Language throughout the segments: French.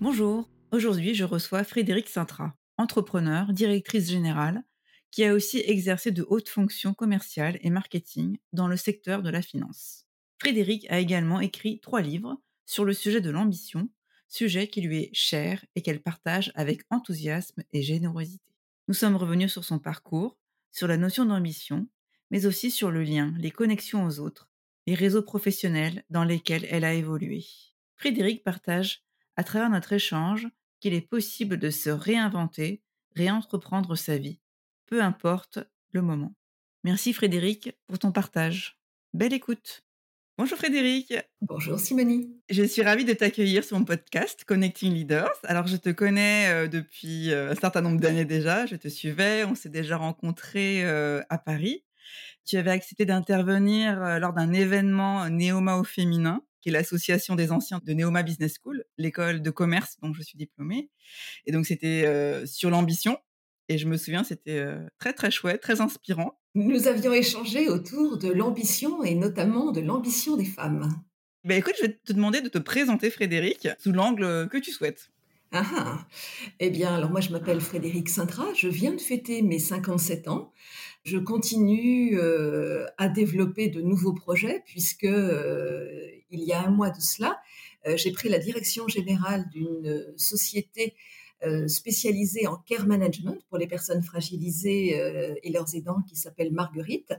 Bonjour, aujourd'hui je reçois Frédéric Sintra, entrepreneur, directrice générale, qui a aussi exercé de hautes fonctions commerciales et marketing dans le secteur de la finance. Frédéric a également écrit trois livres sur le sujet de l'ambition, sujet qui lui est cher et qu'elle partage avec enthousiasme et générosité. Nous sommes revenus sur son parcours, sur la notion d'ambition, mais aussi sur le lien, les connexions aux autres, les réseaux professionnels dans lesquels elle a évolué. Frédéric partage, à travers notre échange, qu'il est possible de se réinventer, réentreprendre sa vie, peu importe le moment. Merci Frédéric pour ton partage. Belle écoute. Bonjour Frédéric. Bonjour Simonie. Je suis ravie de t'accueillir sur mon podcast Connecting Leaders. Alors je te connais euh, depuis euh, un certain nombre d'années déjà, je te suivais, on s'est déjà rencontrés euh, à Paris. Tu avais accepté d'intervenir lors d'un événement Néoma au féminin, qui est l'association des anciens de Néoma Business School, l'école de commerce dont je suis diplômée. Et donc c'était sur l'ambition. Et je me souviens, c'était très très chouette, très inspirant. Nous avions échangé autour de l'ambition et notamment de l'ambition des femmes. Ben écoute, je vais te demander de te présenter Frédéric sous l'angle que tu souhaites. Ah, ah. Eh bien, alors moi je m'appelle Frédéric Sintra, je viens de fêter mes 57 ans. Je continue euh, à développer de nouveaux projets puisque euh, il y a un mois de cela, euh, j'ai pris la direction générale d'une société spécialisée en care management pour les personnes fragilisées et leurs aidants qui s'appelle Marguerite,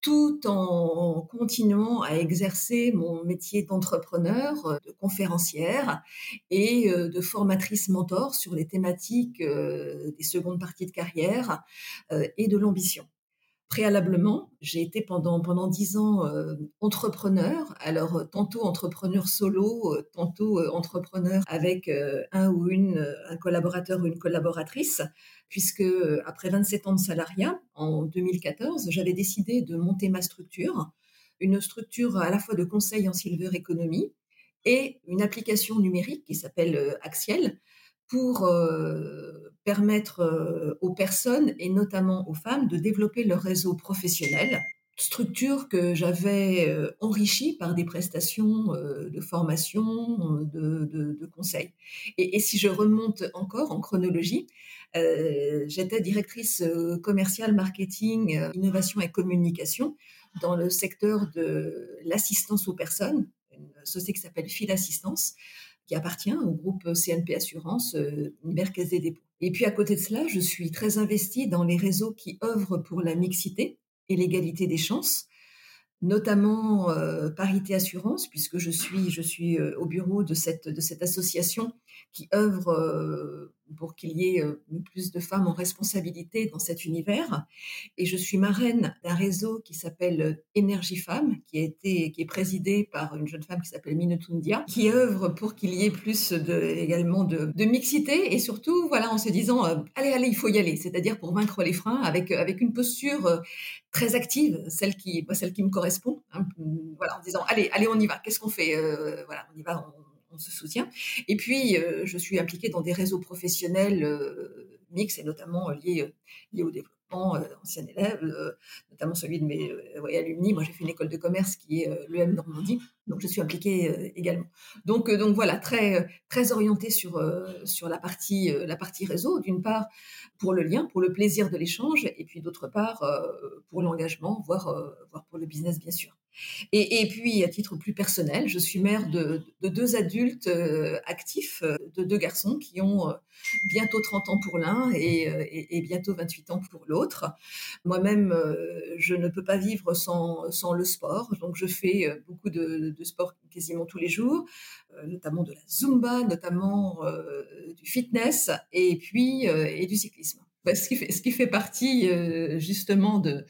tout en continuant à exercer mon métier d'entrepreneur, de conférencière et de formatrice mentor sur les thématiques des secondes parties de carrière et de l'ambition. Préalablement, j'ai été pendant pendant dix ans euh, entrepreneur. Alors euh, tantôt entrepreneur solo, euh, tantôt entrepreneur avec un ou une un collaborateur ou une collaboratrice. Puisque après 27 ans de salariat, en 2014, j'avais décidé de monter ma structure, une structure à la fois de conseil en silver economy et une application numérique qui s'appelle Axiel, pour euh, permettre euh, aux personnes et notamment aux femmes de développer leur réseau professionnel, structure que j'avais euh, enrichie par des prestations de formation, de, de, conseils. Et, si je remonte encore en chronologie, j'étais directrice commerciale, marketing, innovation et communication dans le secteur de l'assistance aux personnes, une société qui s'appelle Fil Assistance, qui appartient au groupe CNP Assurance, euh, Caisse des dépôts. Et puis à côté de cela, je suis très investie dans les réseaux qui œuvrent pour la mixité et l'égalité des chances, notamment euh, Parité Assurance, puisque je suis, je suis euh, au bureau de cette, de cette association qui œuvre euh, pour qu'il y ait euh, plus de femmes en responsabilité dans cet univers. Et je suis marraine d'un réseau qui s'appelle euh, Énergie Femmes, qui, a été, qui est présidé par une jeune femme qui s'appelle Minutundia, qui œuvre pour qu'il y ait plus de, également de, mixité. Et surtout, voilà, en se disant, allez, allez, il faut y aller, c'est-à-dire pour vaincre les freins avec, avec une posture très active, celle qui, celle qui me correspond, hein, voilà, en disant, allez, allez, on y va, qu'est-ce qu'on fait Voilà, on y va, on se soutient. Et puis, euh, je suis impliquée dans des réseaux professionnels euh, mixtes et notamment euh, liés, liés au développement anciens élèves, notamment celui de mes alumni. Moi, j'ai fait une école de commerce qui est l'EM Normandie, donc je suis impliquée également. Donc, donc voilà, très très orientée sur sur la partie la partie réseau. D'une part pour le lien, pour le plaisir de l'échange, et puis d'autre part pour l'engagement, voire voire pour le business bien sûr. Et, puis, à titre plus personnel, je suis mère de, deux adultes euh, actifs, euh, de deux garçons qui ont euh, bientôt 30 ans pour l'un et, bientôt 28 ans pour l'autre. Moi-même, je ne peux pas vivre sans, le sport, donc je fais beaucoup de, sport quasiment tous les jours, notamment de la zumba, notamment du fitness et puis et du cyclisme. Ce qui fait partie justement de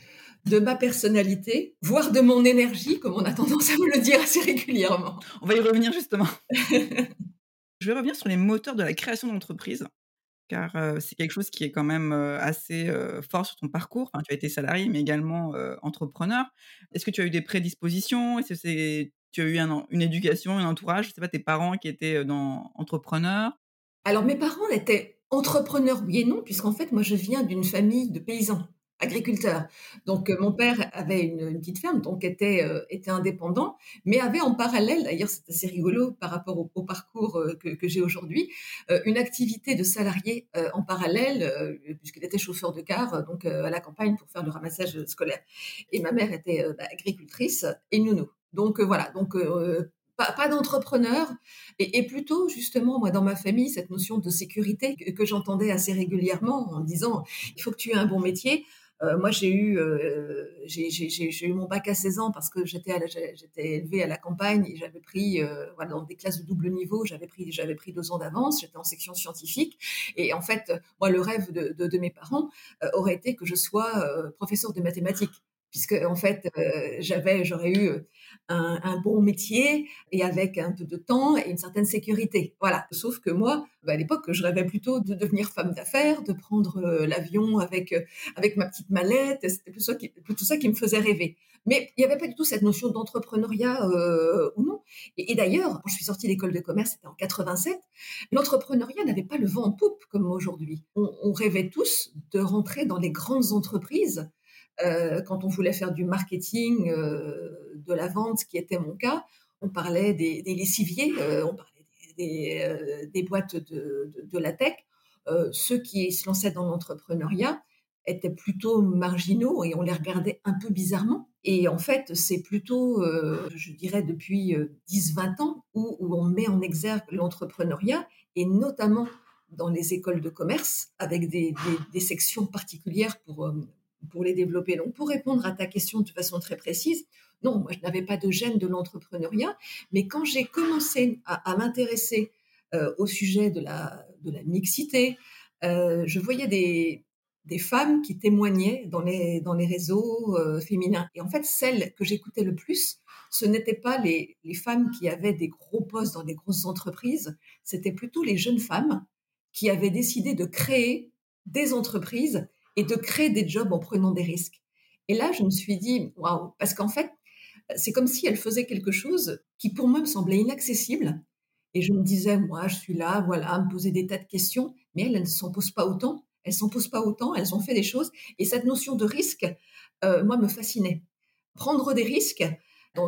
de ma personnalité, voire de mon énergie, comme on a tendance à me le dire assez régulièrement. On va y revenir justement. Je vais revenir sur les moteurs de la création d'entreprise, car euh, c'est quelque chose qui est quand même euh, assez euh, fort sur ton parcours. tu as été salarié, mais également entrepreneur. Est-ce que tu as eu des prédispositions? Est-ce que tu as eu une éducation, un entourage? Je sais pas, tes parents qui étaient dans entrepreneurs? Alors mes parents étaient entrepreneurs, oui et non, puisqu'en fait, moi, je viens d'une famille de paysans agriculteur. Donc euh, mon père avait une, petite ferme, donc était euh, était indépendant, mais avait en parallèle, d'ailleurs c'est assez rigolo par rapport au, parcours euh, que, j'ai aujourd'hui, une activité de salarié en parallèle, puisqu'il était chauffeur de car, donc à la campagne pour faire le ramassage scolaire. Et ma mère était bah, agricultrice et nounou. Donc voilà, donc pas, d'entrepreneur, et, plutôt justement moi dans ma famille cette notion de sécurité que j'entendais assez régulièrement en disant il faut que tu aies un bon métier. Euh, moi, j'ai eu, euh, j'ai eu mon bac à 16 ans parce que j'étais élevée à la campagne et j'avais pris, euh, voilà, dans des classes de double niveau, j'avais pris, j'avais pris deux ans d'avance. J'étais en section scientifique et en fait, moi, le rêve de, de, de mes parents aurait été que je sois professeur de mathématiques puisque en fait j'avais j'aurais eu un, un, bon métier et avec un peu de temps et une certaine sécurité. Voilà. Sauf que moi bah, à l'époque je rêvais plutôt de devenir femme d'affaires de prendre l'avion avec avec ma petite mallette. C'était plutôt ça qui ça qui me faisait rêver. Mais il n'y avait pas du tout cette notion d'entrepreneuriat euh, ou non. Et, d'ailleurs quand je suis sortie d'école de commerce c'était en 87 l'entrepreneuriat n'avait pas le vent en poupe comme aujourd'hui. On rêvait tous de rentrer dans les grandes entreprises euh, quand on voulait faire du marketing, euh, de la vente, ce qui était mon cas, on parlait des, lessiviers, euh, on parlait des, boîtes de, la tech. ceux qui se lançaient dans l'entrepreneuriat étaient plutôt marginaux et on les regardait un peu bizarrement. Et en fait, c'est plutôt, je dirais, depuis 10-20 ans où, on met en exergue l'entrepreneuriat et notamment dans les écoles de commerce avec des sections particulières pour, pour les développer. Donc, pour répondre à ta question de façon très précise, non, moi, je n'avais pas de gêne de l'entrepreneuriat, mais quand j'ai commencé à, m'intéresser euh, au sujet de la, de la mixité, euh, je voyais des, des femmes qui témoignaient dans les, dans les réseaux euh, féminins. Et en fait, celles que j'écoutais le plus, ce n'étaient pas les, les femmes qui avaient des gros postes dans des grosses entreprises, c'était plutôt les jeunes femmes qui avaient décidé de créer des entreprises et de créer des jobs en prenant des risques. Et là, je me suis dit, waouh, parce qu'en fait, c'est comme si elle faisait quelque chose qui pour moi me semblait inaccessible. Et je me disais, moi, je suis là, voilà, à me poser des tas de questions, mais elles, elles ne s'en posent pas autant. Elles s'en posent pas autant, elles ont fait des choses. Et cette notion de risque, euh, moi, me fascinait. Prendre des risques,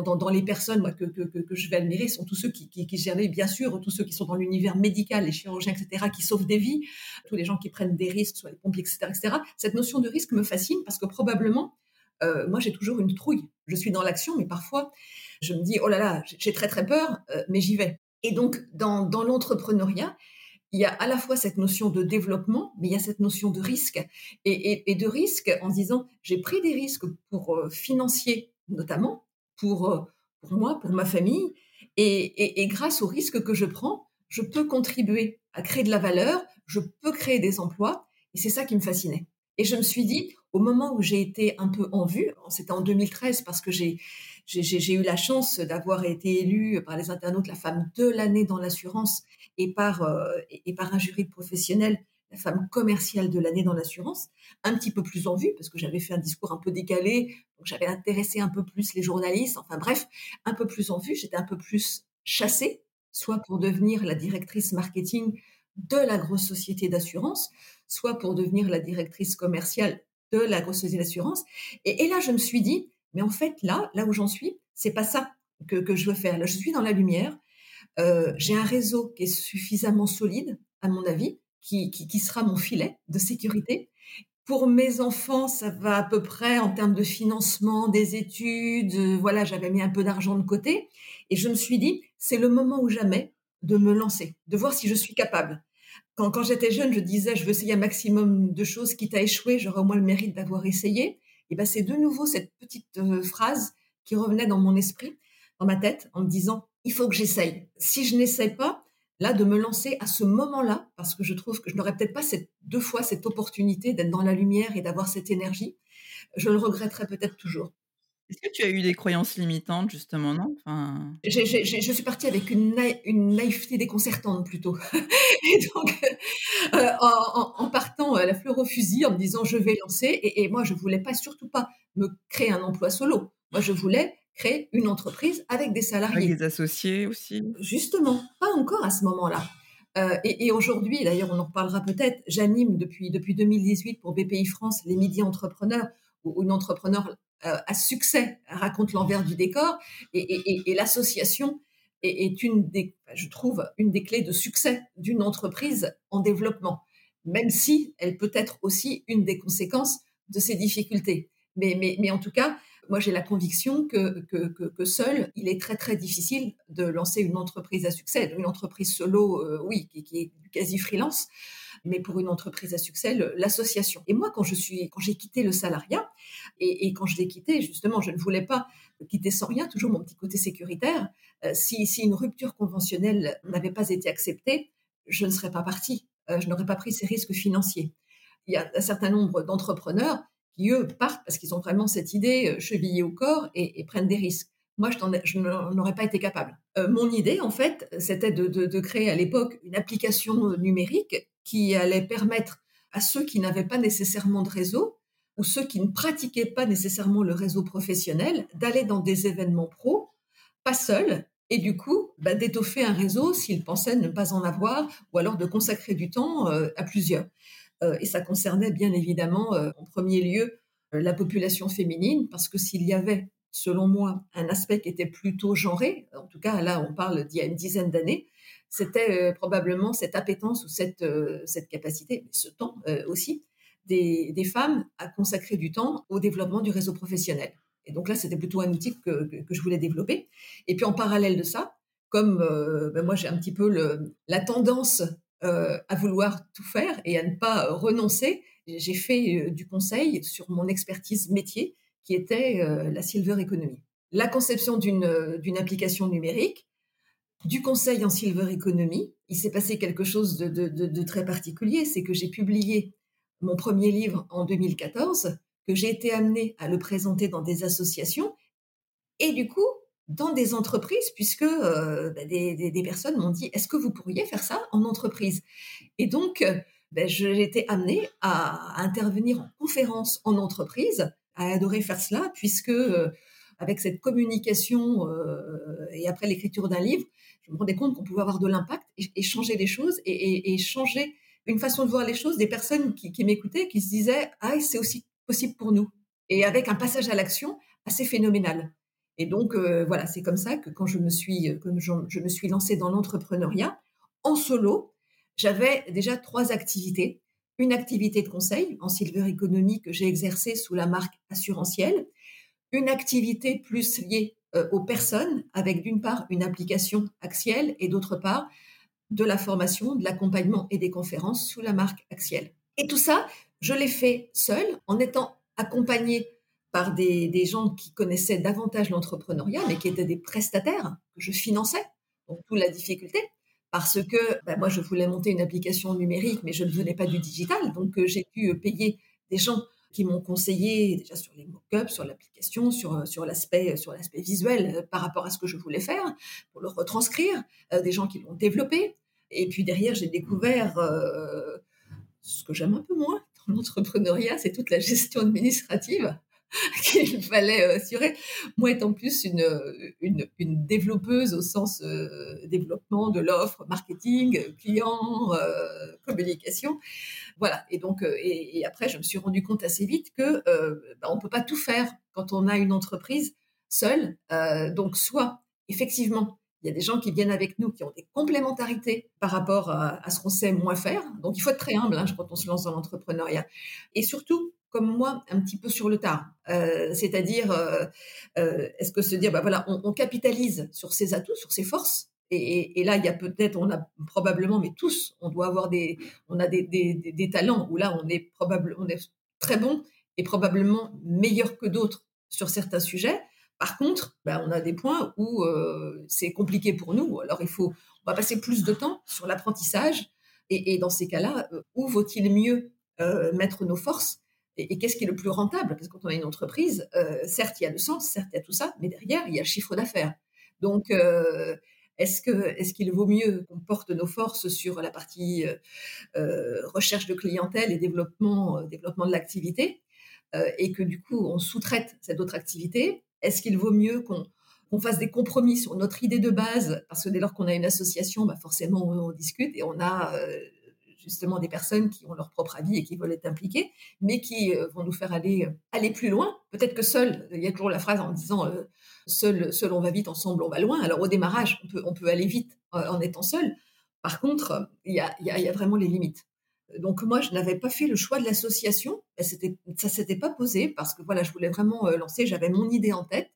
dans, les personnes moi, que, je vais admirer sont tous ceux qui, qui, qui bien sûr, tous ceux qui sont dans l'univers médical, les chirurgiens, etc., qui sauvent des vies, tous les gens qui prennent des risques, soit les pompiers, etc., etc. Cette notion de risque me fascine parce que probablement, euh, moi, j'ai toujours une trouille. Je suis dans l'action, mais parfois, je me dis, oh là là, j'ai très très peur, euh, mais j'y vais. Et donc, dans, l'entrepreneuriat, il y a à la fois cette notion de développement, mais il y a cette notion de risque. Et, de risque en disant, j'ai pris des risques pour euh, financiers notamment, pour, euh, pour moi, pour ma famille. Et, grâce au risque que je prends, je peux contribuer à créer de la valeur, je peux créer des emplois. Et c'est ça qui me fascinait. Et je me suis dit, au moment où j'ai été un peu en vue, c'était en 2013 parce que j'ai eu la chance d'avoir été élue par les internautes la femme de l'année dans l'assurance et par euh, et par un jury de professionnels la femme commerciale de l'année dans l'assurance, un petit peu plus en vue, parce que j'avais fait un discours un peu décalé, donc j'avais intéressé un peu plus les journalistes, enfin bref, un peu plus en vue, j'étais un peu plus chassée, soit pour devenir la directrice marketing de la grosse société d'assurance, soit pour devenir la directrice commerciale de la grosse société d'assurance. Et, là, je me suis dit, mais en fait, là, là où j'en suis, c'est pas ça que, je veux faire. Là, je suis dans la lumière. Euh, j'ai un réseau qui est suffisamment solide, à mon avis, qui, qui, sera mon filet de sécurité. pour mes enfants, ça va à peu près en termes de financement des études. Voilà, j'avais mis un peu d'argent de côté et je me suis dit, c'est le moment ou jamais de me lancer, de voir si je suis capable. Quand, quand j'étais jeune, je disais, je veux essayer un maximum de choses, quitte à échouer, j'aurais au moins le mérite d'avoir essayé. Et ben, c'est de nouveau cette petite euh, phrase qui revenait dans mon esprit, dans ma tête, en me disant, il faut que j'essaye. Si je n'essaye pas, là, de me lancer à ce moment-là, parce que je trouve que je n'aurais peut-être pas cette, deux fois cette opportunité d'être dans la lumière et d'avoir cette énergie, je le regretterais peut-être toujours. Est-ce que tu as eu des croyances limitantes, justement, non? Enfin... Je suis partie avec une, une naïveté déconcertante, plutôt. et donc, euh, en, partant à la fleur au fusil, en me disant je vais lancer, et, et moi, je voulais pas, surtout pas, me créer un emploi solo. Moi, je voulais créer une entreprise avec des salariés. Avec des associés aussi Justement, pas encore à ce moment-là. Euh, et, et aujourd'hui, d'ailleurs, on en reparlera peut-être, j'anime depuis, depuis 2018 pour BPI France les Midi Entrepreneurs, où une entrepreneur euh, à succès raconte l'envers du décor. Et, l'association est, une des, je trouve, une des clés de succès d'une entreprise en développement, même si elle peut être aussi une des conséquences de ces difficultés. Mais, mais, mais en tout cas, moi, j'ai la conviction que, que, que, seul, il est très, très difficile de lancer une entreprise à succès. Une entreprise solo, euh, oui, qui, est quasi freelance, mais pour une entreprise à succès, l'association. Et moi, quand j'ai quitté le salariat, et, quand je l'ai quitté, justement, je ne voulais pas quitter sans rien, toujours mon petit côté sécuritaire. Euh, si, si, une rupture conventionnelle n'avait pas été acceptée, je ne serais pas partie. Euh, je n'aurais pas pris ces risques financiers. Il y a un certain nombre d'entrepreneurs qui, eux, partent parce qu'ils ont vraiment cette idée euh, chevillée au corps et, prennent des risques. Moi, je n'en aurais pas été capable. mon idée, en fait, c'était de, créer à l'époque une application numérique qui allait permettre à ceux qui n'avaient pas nécessairement de réseau ou ceux qui ne pratiquaient pas nécessairement le réseau professionnel d'aller dans des événements pro, pas seuls, et du coup bah, d'étoffer un réseau s'ils pensaient ne pas en avoir, ou alors de consacrer du temps euh, à plusieurs. Euh, et ça concernait bien évidemment euh, en premier lieu la population féminine, parce que s'il y avait, selon moi, un aspect qui était plutôt genré, en tout cas là on parle d'il y a une dizaine d'années, c'était euh, probablement cette appétence ou cette, euh, cette capacité, ce temps euh, aussi, des, des, femmes à consacrer du temps au développement du réseau professionnel. Et donc là, c'était plutôt un outil que, que, je voulais développer. Et puis en parallèle de ça, comme ben moi j'ai un petit peu la tendance à vouloir tout faire et à ne pas renoncer, j'ai fait du conseil sur mon expertise métier qui était la silver economy. La conception d'une application numérique, du conseil en Silver Economy, il s'est passé quelque chose de, très particulier, c'est que j'ai publié mon premier livre en 2014, que j'ai été amenée à le présenter dans des associations. Et du coup dans des entreprises, puisque euh, bah, des, personnes m'ont dit est-ce que vous pourriez faire ça en entreprise? Et donc, euh, bah, j'ai été amenée à, intervenir en conférence en entreprise, à adorer faire cela, puisque euh, avec cette communication et après l'écriture d'un livre, je me rendais compte qu'on pouvait avoir de l'impact et, changer les choses et, changer une façon de voir les choses des personnes qui, m'écoutaient, qui se disaient ah c'est aussi possible pour nous et avec un passage à l'action assez phénoménal. Et donc euh, voilà, c'est comme ça que quand je me suis je, me suis lancée dans l'entrepreneuriat en solo, j'avais déjà trois activités. Une activité de conseil en silver economy que j'ai exercée sous la marque assurantielle, une activité plus liée euh, aux personnes avec d'une part une application Axiel et d'autre part de la formation, de l'accompagnement et des conférences sous la marque Axiel. Et tout ça, je l'ai fait seul en étant accompagné par des, gens qui connaissaient davantage l'entrepreneuriat, mais qui étaient des prestataires que je finançais. Donc, toute la difficulté, parce que ben, moi, je voulais monter une application numérique, mais je ne venais pas du digital. Donc, euh, j'ai pu payer des gens qui m'ont conseillé déjà sur les mock-ups, sur l'application, sur, euh, l'aspect visuel euh, par rapport à ce que je voulais faire, pour le retranscrire, euh, des gens qui l'ont développé. Et puis derrière, j'ai découvert ce que j'aime un peu moins dans l'entrepreneuriat, c'est toute la gestion administrative qu'il fallait assurer. Moi, étant plus une, une, développeuse au sens développement de l'offre, marketing, client, communication, voilà. Et donc, euh, et, après, je me suis rendu compte assez vite que euh, bah, on peut pas tout faire quand on a une entreprise seule. Euh, donc, soit effectivement, Il y a des gens qui viennent avec nous qui ont des complémentarités par rapport à, ce qu'on sait moins faire. Donc, il faut être très humble hein, quand on se lance dans l'entrepreneuriat. Et surtout, comme moi, un petit peu sur le tard. Euh, c'est-à-dire, euh, euh, est-ce que se dire, bah voilà, on, capitalise sur ses atouts, sur ses forces. Et, là, il y a peut-être, on a probablement, mais tous, on doit avoir des, on a des, talents où là, on est probablement, on est très bon et probablement meilleur que d'autres sur certains sujets. Par contre, bah, on a des points où c'est compliqué pour nous. Alors, il faut, on va passer plus de temps sur l'apprentissage. Et, dans ces cas-là, où vaut-il mieux mettre nos forces et, qu'est-ce qui est le plus rentable? Parce que quand on a une entreprise, euh, certes, il y a le sens, certes, il y a tout ça, mais derrière, il y a le chiffre d'affaires. Donc, euh, est-ce qu'il vaut mieux qu'on porte nos forces sur la partie euh, recherche de clientèle et développement développement de l'activité et que du coup on sous-traite cette autre activité? Est-ce qu'il vaut mieux qu'on fasse des compromis sur notre idée de base? Parce que dès lors qu'on a une association, bah forcément on discute et on a justement des personnes qui ont leur propre avis et qui veulent être impliquées, mais qui euh, vont nous faire aller euh, aller plus loin. Peut-être que seul, il y a toujours la phrase en disant euh, seul on va vite, ensemble on va loin. Alors au démarrage, on peut on peut aller vite en étant seul. Par contre, il y a, y a vraiment les limites. Donc moi, je n'avais pas fait le choix de l'association. C'était, ça s'était pas posé parce que voilà, je voulais vraiment lancer. J'avais mon idée en tête.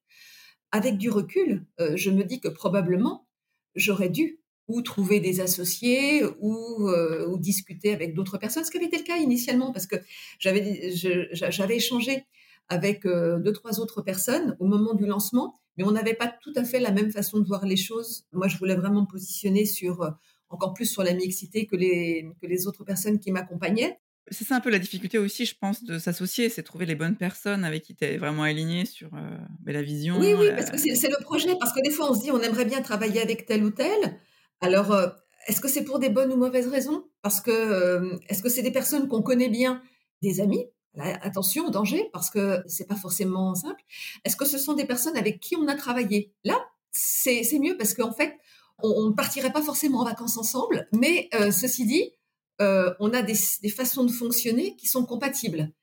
Avec du recul, je me dis que probablement j'aurais dû ou trouver des associés ou, euh, ou discuter avec d'autres personnes, ce qui avait été le cas initialement parce que j'avais j'avais échangé avec euh, deux trois autres personnes au moment du lancement, mais on n'avait pas tout à fait la même façon de voir les choses. Moi, je voulais vraiment me positionner sur euh, encore plus sur la mixité que les que les autres personnes qui m'accompagnaient. C'est ça un peu la difficulté aussi, je pense, de s'associer, c'est trouver les bonnes personnes avec qui tu es vraiment aligné sur euh, la vision. Oui, oui, parce que c'est le projet. Parce que des fois, on se dit, on aimerait bien travailler avec tel ou tel. Alors, euh, est-ce que c'est pour des bonnes ou mauvaises raisons? Parce que euh, est-ce que c'est des personnes qu'on connaît bien, des amis? Attention, danger, parce que c'est pas forcément simple. Est-ce que ce sont des personnes avec qui on a travaillé? Là, c'est mieux parce qu'en fait, on ne partirait pas forcément en vacances ensemble, mais euh, ceci dit, on a des, des, façons de fonctionner qui sont compatibles.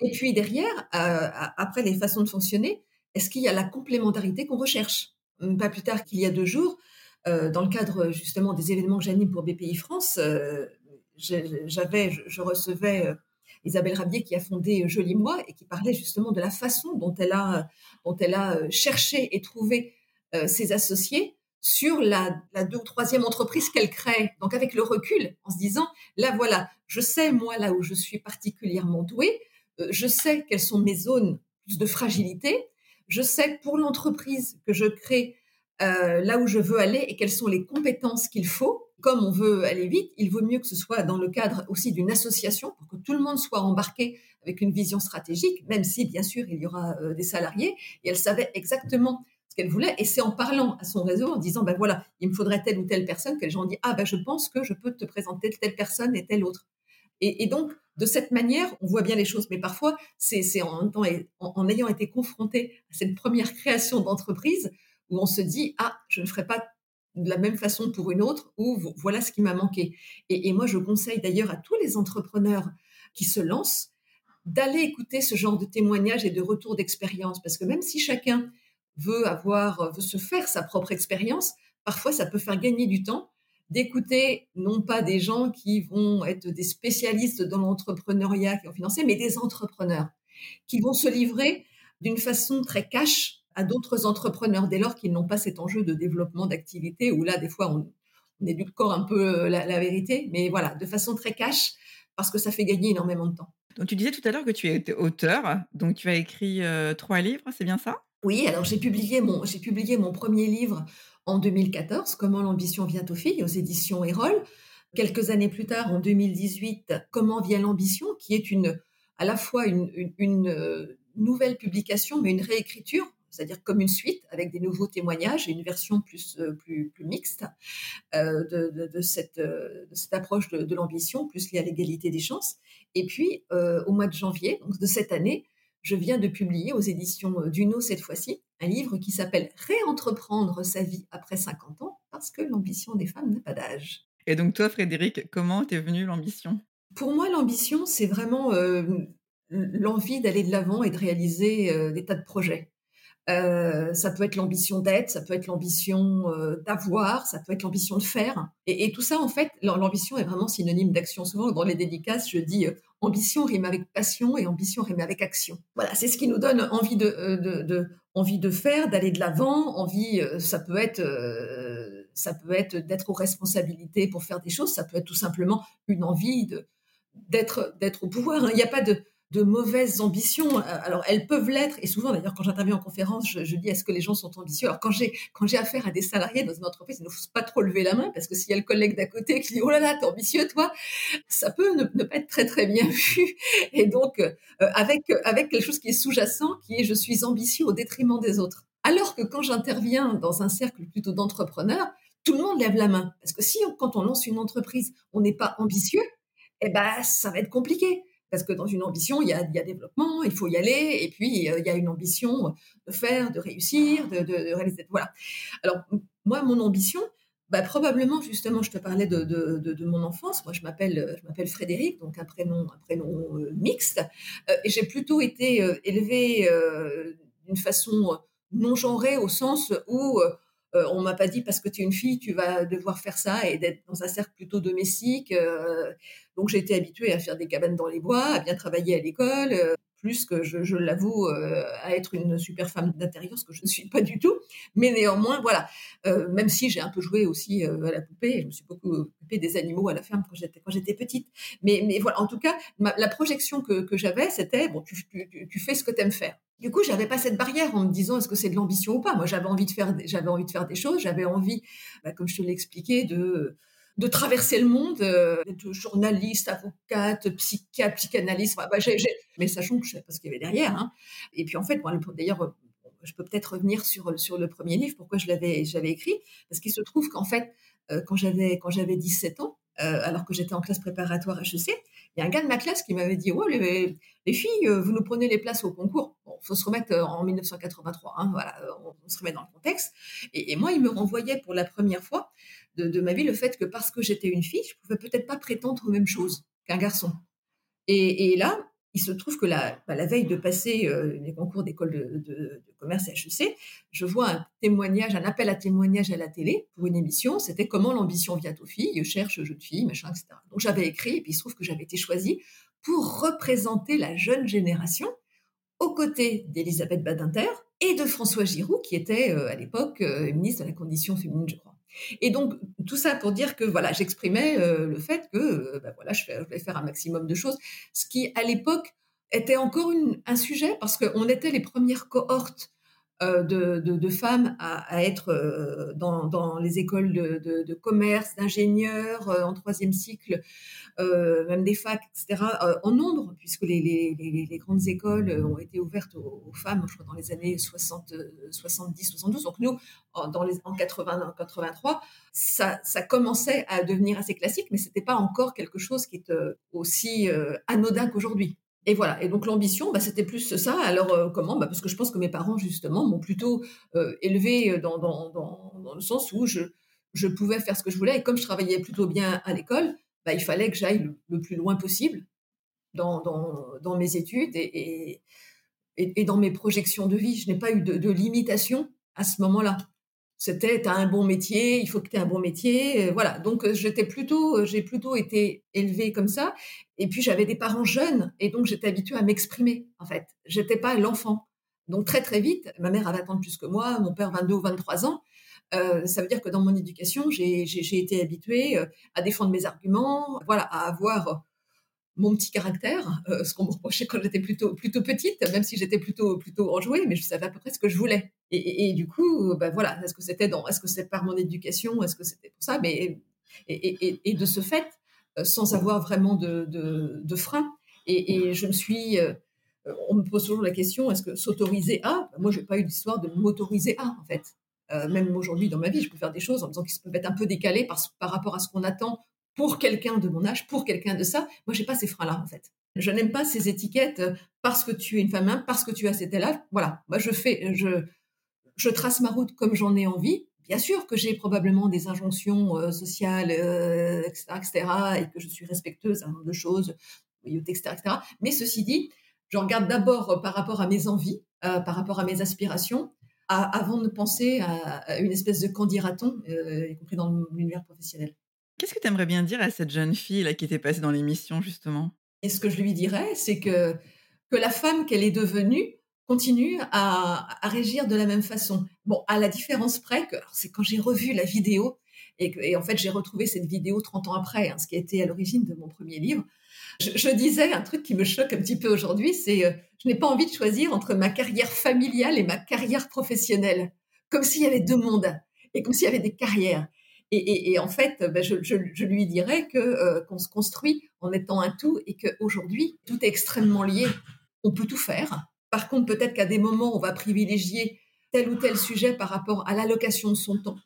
Et puis derrière, après les façons de fonctionner, est-ce qu'il y a la complémentarité qu'on recherche? Pas plus tard qu'il y a deux jours, euh, dans le cadre justement des événements que j'anime pour BPI France, euh, j'avais, je, recevais euh, Isabelle Rabier qui a fondé Joli Moi et qui parlait justement de la façon dont elle a, dont elle a cherché et trouvé ses associés sur la, la, deux ou troisième entreprise qu'elle crée. Donc avec le recul, en se disant, là voilà, je sais moi là où je suis particulièrement douée, je sais quelles sont mes zones de fragilité, je sais pour l'entreprise que je crée euh, là où je veux aller et quelles sont les compétences qu'il faut. Comme on veut aller vite, il vaut mieux que ce soit dans le cadre aussi d'une association pour que tout le monde soit embarqué avec une vision stratégique, même si bien sûr il y aura euh, des salariés. Et elle savait exactement ce qu'elle voulait. Et c'est en parlant à son réseau, en disant, ben voilà, il me faudrait telle ou telle personne, que les gens dit, ah ben je pense que je peux te présenter telle personne et telle autre. Et, donc, de cette manière, on voit bien les choses. Mais parfois, c'est en, en ayant été confronté à cette première création d'entreprise où on se dit ah je ne ferai pas de la même façon pour une autre ou voilà ce qui m'a manqué. Et, moi je conseille d'ailleurs à tous les entrepreneurs qui se lancent d'aller écouter ce genre de témoignages et de retours d'expérience parce que même si chacun veut avoir veut se faire sa propre expérience, parfois ça peut faire gagner du temps d'écouter non pas des gens qui vont être des spécialistes dans l'entrepreneuriat qui ont financé, mais des entrepreneurs qui vont se livrer d'une façon très cash à d'autres entrepreneurs dès lors qu'ils n'ont pas cet enjeu de développement d'activité où là, des fois, on, on corps un peu euh, la, vérité, mais voilà, de façon très cash parce que ça fait gagner énormément de temps. Donc, tu disais tout à l'heure que tu es auteur, donc tu as écrit euh, trois livres, c'est bien ça? Oui, alors j'ai publié, mon, j'ai publié mon premier livre en 2014, Comment l'ambition vient aux filles, aux éditions Erol. Quelques années plus tard, en 2018, Comment vient l'ambition, qui est une, à la fois une, une euh, nouvelle publication, mais une réécriture c'est-à-dire comme une suite avec des nouveaux témoignages et une version plus euh, plus, plus mixte euh, de, de, cette, euh, de cette approche de, de l'ambition, plus liée à l'égalité des chances. Et puis au mois de janvier donc de cette année, je viens de publier aux éditions Duno cette fois-ci un livre qui s'appelle Réentreprendre sa vie après 50 ans parce que l'ambition des femmes n'a pas d'âge. Et donc toi, Frédéric, comment t'es venue l'ambition? Pour moi, l'ambition, c'est vraiment l'envie d'aller de l'avant et de réaliser des tas de projets. Euh, ça peut être l'ambition d'être, ça peut être l'ambition euh, d'avoir, ça peut être l'ambition de faire. Et, tout ça, en fait, l'ambition est vraiment synonyme d'action. Souvent, dans les dédicaces, je dis euh, ambition rime avec passion et ambition rime avec action. Voilà, c'est ce qui nous donne envie de, faire, d'aller de l'avant. Envie, ça peut être, ça peut être d'être aux responsabilités pour faire des choses. Ça peut être tout simplement une envie d'être d'être au pouvoir. Il n'y a pas de de mauvaises ambitions. Euh, alors elles peuvent l'être, et souvent d'ailleurs quand j'interviens en conférence, je, dis est-ce que les gens sont ambitieux? Alors quand j'ai quand j'ai affaire à des salariés dans une entreprise, il ne faut pas trop lever la main parce que s'il y a le collègue d'à côté qui dit oh là là t'es ambitieux toi, ça peut ne, pas être très très bien vu. Et donc euh, avec avec quelque chose qui est sous-jacent, qui est je suis ambitieux au détriment des autres. Alors que quand j'interviens dans un cercle plutôt d'entrepreneurs, tout le monde lève la main parce que si quand on lance une entreprise, on n'est pas ambitieux, eh ben ça va être compliqué parce que dans une ambition, il y a, développement, il faut y aller, et puis euh, il y a une ambition de faire, de réussir, de, réaliser. Voilà. Alors, moi, mon ambition, bah, probablement, justement, je te parlais de, mon enfance. Moi, je m'appelle, je m'appelle Frédéric, donc un prénom, un prénom euh, mixte. Euh, et j'ai plutôt été élevée d'une façon non genrée, au sens où euh, on m'a pas dit parce que tu es une fille, tu vas devoir faire ça et d'être dans un cercle plutôt domestique. Euh, donc j'ai été habituée à faire des cabanes dans les bois, à bien travailler à l'école. Euh, plus que je, l'avoue à être une super femme d'intérieur, ce que je ne suis pas du tout. Mais néanmoins, voilà, même si j'ai un peu joué aussi à la poupée, je me suis beaucoup occupée des animaux à la ferme quand j'étais petite. Mais, mais voilà, en tout cas, la projection que, j'avais, c'était bon, tu, tu, fais ce que tu aimes faire. Du coup, j'avais pas cette barrière en me disant est-ce que c'est de l'ambition ou pas? Moi, j'avais envie de faire, j'avais envie de faire des choses, j'avais envie, bah, comme je te l'ai expliqué, de de traverser le monde, euh, d'être journaliste, avocate, psychiatre, psychanalyste. Bah, mais sachant que je savais pas ce qu'il y avait derrière. Hein. Et puis en fait, d'ailleurs, je peux peut-être revenir sur sur le premier livre, pourquoi je l'avais écrit, parce qu'il se trouve qu'en fait, euh, quand j'avais quand j'avais 17 ans, euh, alors que j'étais en classe préparatoire HEC, il y a un gars de ma classe qui m'avait dit ouais les, les, filles, euh, vous nous prenez les places au concours. Faut se remettre euh, en 1983, hein, voilà, on, se remet dans le contexte. Et, moi, il me renvoyait pour la première fois de, ma vie le fait que parce que j'étais une fille, je pouvais peut-être pas prétendre aux mêmes choses qu'un garçon. Et, et, là, il se trouve que la, bah, la veille de passer euh, les concours d'école de, de, commerce à HEC, je vois un témoignage, un appel à témoignage à la télé pour une émission. C'était comment l'ambition vient aux filles, cherche jeune fille, machin, etc. Donc j'avais écrit, et puis il se trouve que j'avais été choisie pour représenter la jeune génération aux côtés d'Elisabeth Badinter et de François Giroud, qui était euh, à l'époque euh, ministre de la Condition féminine, je crois. Et donc tout ça pour dire que voilà, j'exprimais euh, le fait que ben voilà, je, vais faire un maximum de choses, ce qui à l'époque était encore un sujet parce qu'on était les premières cohortes euh, de, femmes à, être euh, dans, les écoles de, commerce, d'ingénieurs en troisième cycle, même des facs, etc., en nombre, puisque les, grandes écoles ont été ouvertes aux, femmes, je crois, dans les années 60, 70, 72. Donc nous, en, dans les, en 80, 83, ça, ça commençait à devenir assez classique, mais c'était pas encore quelque chose qui est aussi anodin qu'aujourd'hui. Et voilà. Et donc l'ambition, bah, c'était plus ça. Alors euh, comment? Bah, Parce que je pense que mes parents justement m'ont plutôt euh, élevé dans, dans, dans, dans, le sens où je, je pouvais faire ce que je voulais. Et comme je travaillais plutôt bien à l'école, bah, il fallait que j'aille le, plus loin possible dans, dans mes études et, et, et, dans mes projections de vie. Je n'ai pas eu de, de limitation à ce moment-là. C'était as un bon métier, il faut que tu aies un bon métier, euh, voilà. Donc euh, j'étais plutôt, euh, j'ai plutôt été élevée comme ça. Et puis j'avais des parents jeunes et donc j'étais habituée à m'exprimer. En fait, j'étais pas l'enfant. Donc très très vite, ma mère avait 20 ans plus que moi, mon père 22 ou 23 ans. ça veut dire que dans mon éducation, j'ai été habituée à défendre mes arguments, voilà, à avoir mon petit caractère, euh, ce qu'on me reprochait quand j'étais plutôt plutôt petite, même si j'étais plutôt plutôt enjouée, mais je savais à peu près ce que je voulais. Et, du coup, ben voilà, est-ce que c'était dans, est-ce que c'est par mon éducation, est-ce que c'était pour ça, mais et, de ce fait, euh, sans avoir vraiment de, de, frein. Et, je me suis, euh, on me pose toujours la question, est-ce que s'autoriser à ben Moi, j'ai pas eu l'histoire de m'autoriser à, en fait. même aujourd'hui dans ma vie, je peux faire des choses en disant qu'ils peuvent être un peu décalées par, par rapport à ce qu'on attend pour quelqu'un de mon âge, pour quelqu'un de ça. Moi, j'ai pas ces freins-là, en fait. Je n'aime pas ces étiquettes euh, parce que tu es une femme, hein, parce que tu as cet âge. Voilà. Moi, je fais, je, je trace ma route comme j'en ai envie. Bien sûr que j'ai probablement des injonctions euh, sociales, etc., euh, etc., et que je suis respectueuse d'un nombre de choses, etc., etc. Mais ceci dit, je regarde d'abord par rapport à mes envies, par rapport à mes aspirations, avant de penser à, une espèce de candidaton, y compris dans l'univers professionnel. Qu'est-ce que tu aimerais bien dire à cette jeune fille là qui était passée dans l'émission justement? Et ce que je lui dirais, c'est que que la femme qu'elle est devenue continue à, régir de la même façon. Bon, à la différence près que c'est quand j'ai revu la vidéo et, en fait j'ai retrouvé cette vidéo 30 ans après, hein, ce qui a été à l'origine de mon premier livre. Je, disais un truc qui me choque un petit peu aujourd'hui, c'est euh, je n'ai pas envie de choisir entre ma carrière familiale et ma carrière professionnelle, comme s'il y avait deux mondes et comme s'il y avait des carrières. Et, en fait, ben, je, lui dirais euh, qu'on se construit en étant un tout et qu'aujourd'hui tout est extrêmement lié. On peut tout faire. Par contre, peut-être qu'à des moments, on va privilégier tel ou tel sujet par rapport à l'allocation de son temps,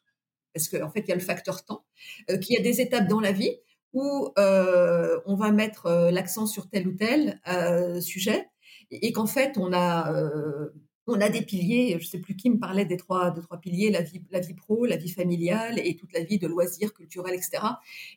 parce qu'en fait, il y a le facteur temps, euh, qu'il y a des étapes dans la vie où euh, on va mettre l'accent sur tel ou tel sujet, et, qu'en fait, on a on a des piliers, je sais plus qui me parlait des trois, des trois piliers, la vie, la vie pro, la vie familiale et toute la vie de loisirs, culturels, etc.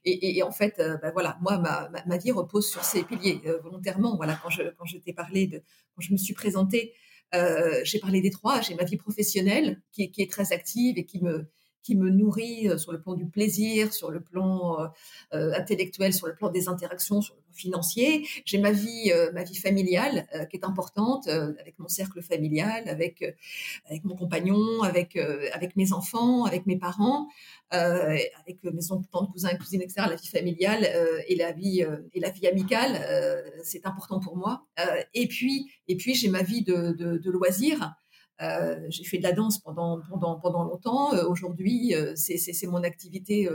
Et, en fait, ben voilà, moi, ma, ma, vie repose sur ces piliers volontairement. Voilà, quand je, quand je t'ai parlé de, quand je me suis présentée, euh, j'ai parlé des trois. J'ai ma vie professionnelle qui, qui, est très active et qui me, qui me nourrit euh, sur le plan du plaisir, sur le plan euh, euh, intellectuel, sur le plan des interactions, sur le plan financier. J'ai ma vie, ma vie familiale qui est importante avec mon cercle familial, avec avec mon compagnon, avec avec mes enfants, avec mes parents, avec mes oncles, tantes, cousins, cousines, etc. La vie familiale et la vie et la vie amicale, c'est important pour moi. et puis et puis j'ai ma vie de, de, de loisirs. Euh, j'ai fait de la danse pendant, pendant, pendant longtemps. Euh, aujourd'hui, euh, c'est mon activité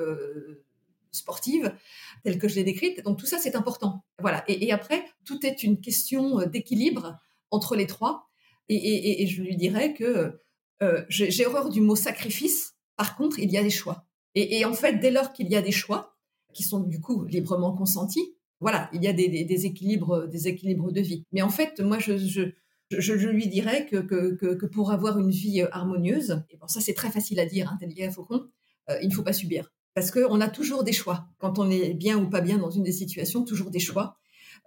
sportive telle que je l'ai décrite. Donc tout ça, c'est important. Voilà. Et, après, tout est une question d'équilibre entre les trois. Et, et, je lui dirais que j'ai horreur du mot sacrifice. Par contre, il y a des choix. Et, en fait, dès lors qu'il y a des choix qui sont du coup librement consentis, voilà, il y a des, des, équilibres, des équilibres de vie. Mais en fait, moi, je, je je, lui dirais que, pour avoir une vie euh, harmonieuse, et bon, ça c'est très facile à dire, hein, Faucon, euh, il ne faut pas subir. Parce qu'on a toujours des choix. Quand on est bien ou pas bien dans une des situations, toujours des choix.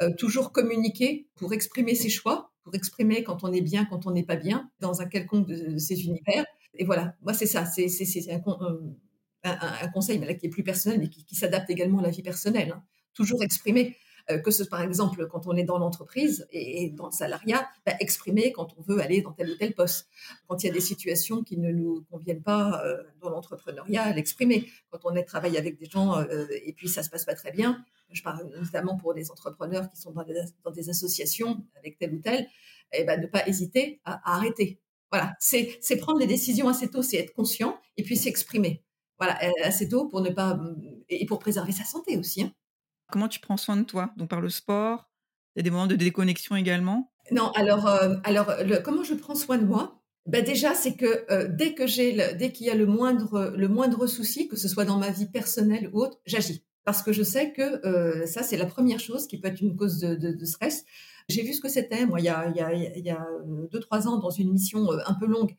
Euh, toujours communiquer pour exprimer ses choix, pour exprimer quand on est bien, quand on n'est pas bien, dans un quelconque de, ces univers. Et voilà, moi c'est ça, c'est un, un, conseil mais là, qui est plus personnel, mais qui, s'adapte également à la vie personnelle. Hein. Toujours exprimer. Euh, que ce par exemple quand on est dans l'entreprise et, dans le salariat, bah, exprimer quand on veut aller dans tel ou tel poste. Quand il y a des situations qui ne nous conviennent pas euh, dans l'entrepreneuriat, l'exprimer. Quand on travaille avec des gens euh, et puis ça se passe pas très bien, je parle notamment pour des entrepreneurs qui sont dans des, associations avec tel ou tel, et eh ben, ne pas hésiter à, arrêter. Voilà, c'est prendre les décisions assez tôt, c'est être conscient et puis s'exprimer. Voilà, assez tôt pour ne pas et pour préserver sa santé aussi. Hein. Comment tu prends soin de toi? Donc par le sport, il y a des moments de déconnexion également? Non, alors, euh, alors comment je prends soin de moi? Ben déjà, c'est que euh, dès que j'ai, dès qu'il y a le moindre, souci, que ce soit dans ma vie personnelle ou autre, j'agis parce que je sais que euh, ça, c'est la première chose qui peut être une cause de, de, stress. J'ai vu ce que c'était, moi, il y a, il y a, il y a deux, trois ans, dans une mission un peu longue,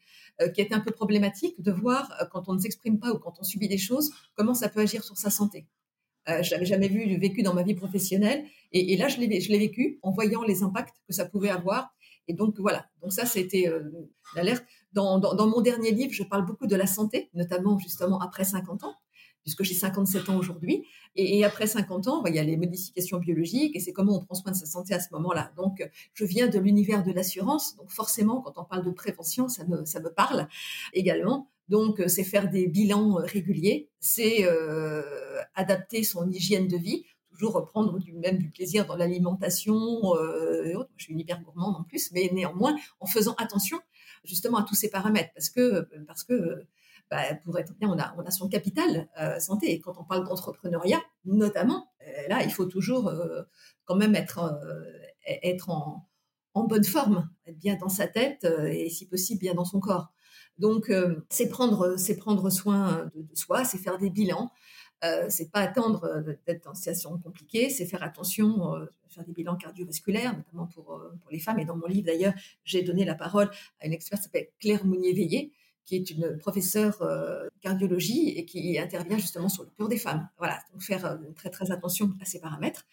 qui était un peu problématique, de voir, quand on ne s'exprime pas ou quand on subit des choses, comment ça peut agir sur sa santé. Euh, je l'avais jamais vu, vécu dans ma vie professionnelle. Et, là, je l'ai, vécu en voyant les impacts que ça pouvait avoir. Et donc voilà. Donc ça, c'était euh, l'alerte. Dans, mon dernier livre, je parle beaucoup de la santé, notamment justement après 50 ans, puisque j'ai 57 ans aujourd'hui. Et, après 50 ans, il y a les modifications biologiques et c'est comment on prend soin de sa santé à ce moment-là. Donc, je viens de l'univers de l'assurance. Donc forcément, quand on parle de prévention, ça me, ça me parle également. Donc, c'est faire des bilans réguliers, c'est euh, adapter son hygiène de vie, toujours reprendre du même plaisir dans l'alimentation. Euh, je suis une hyper gourmande en plus, mais néanmoins en faisant attention justement à tous ces paramètres, parce que parce que bah, pour être bien, on a on a son capital euh, santé. Et quand on parle d'entrepreneuriat, notamment, euh, là, il faut toujours euh, quand même être être en, bonne forme, être bien dans sa tête et si possible bien dans son corps. Donc, c'est prendre, prendre soin de, soi, c'est faire des bilans, c'est pas attendre d'être dans une situation compliquée, c'est faire attention, faire des bilans cardiovasculaires, notamment pour, pour les femmes. Et dans mon livre, d'ailleurs, j'ai donné la parole à une experte qui s'appelle Claire Mounier-Veillé, qui est une professeure de cardiologie et qui intervient justement sur le cœur des femmes. Voilà, donc faire très très attention à ces paramètres.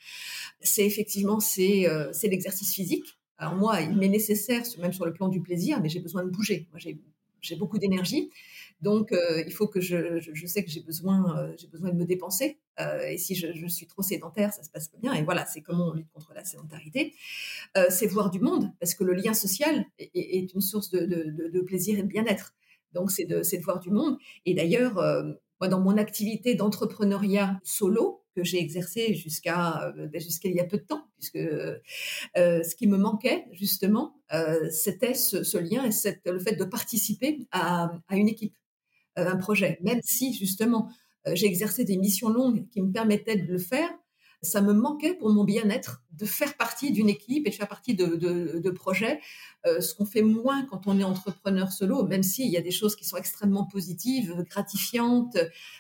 C'est effectivement c'est c'est l'exercice physique Alors moi, il m'est nécessaire, même sur le plan du plaisir, mais j'ai besoin de bouger. Moi, j'ai beaucoup d'énergie. Donc, euh, il faut que je, je, sais que j'ai besoin, euh, besoin de me dépenser. Euh, et si je, suis trop sédentaire, ça se passe pas bien. Et voilà, c'est comment on lutte contre la sédentarité. c'est voir du monde, parce que le lien social est, une source de, de, plaisir et de bien-être. Donc, c'est de, voir du monde. Et d'ailleurs, moi, dans mon activité d'entrepreneuriat solo, que j'ai exercé jusqu'à ben, jusqu'à il y a peu de temps, puisque euh, ce qui me manquait justement, euh, c'était ce, lien et le fait de participer à, à une équipe. Euh, un projet, même si justement euh, j'ai exercé des missions longues qui me permettaient de le faire, ça me manquait pour mon bien-être de faire partie d'une équipe et de faire partie de, projets, euh, ce qu'on fait moins quand on est entrepreneur solo, même s'il y a des choses qui sont extrêmement positives, gratifiantes,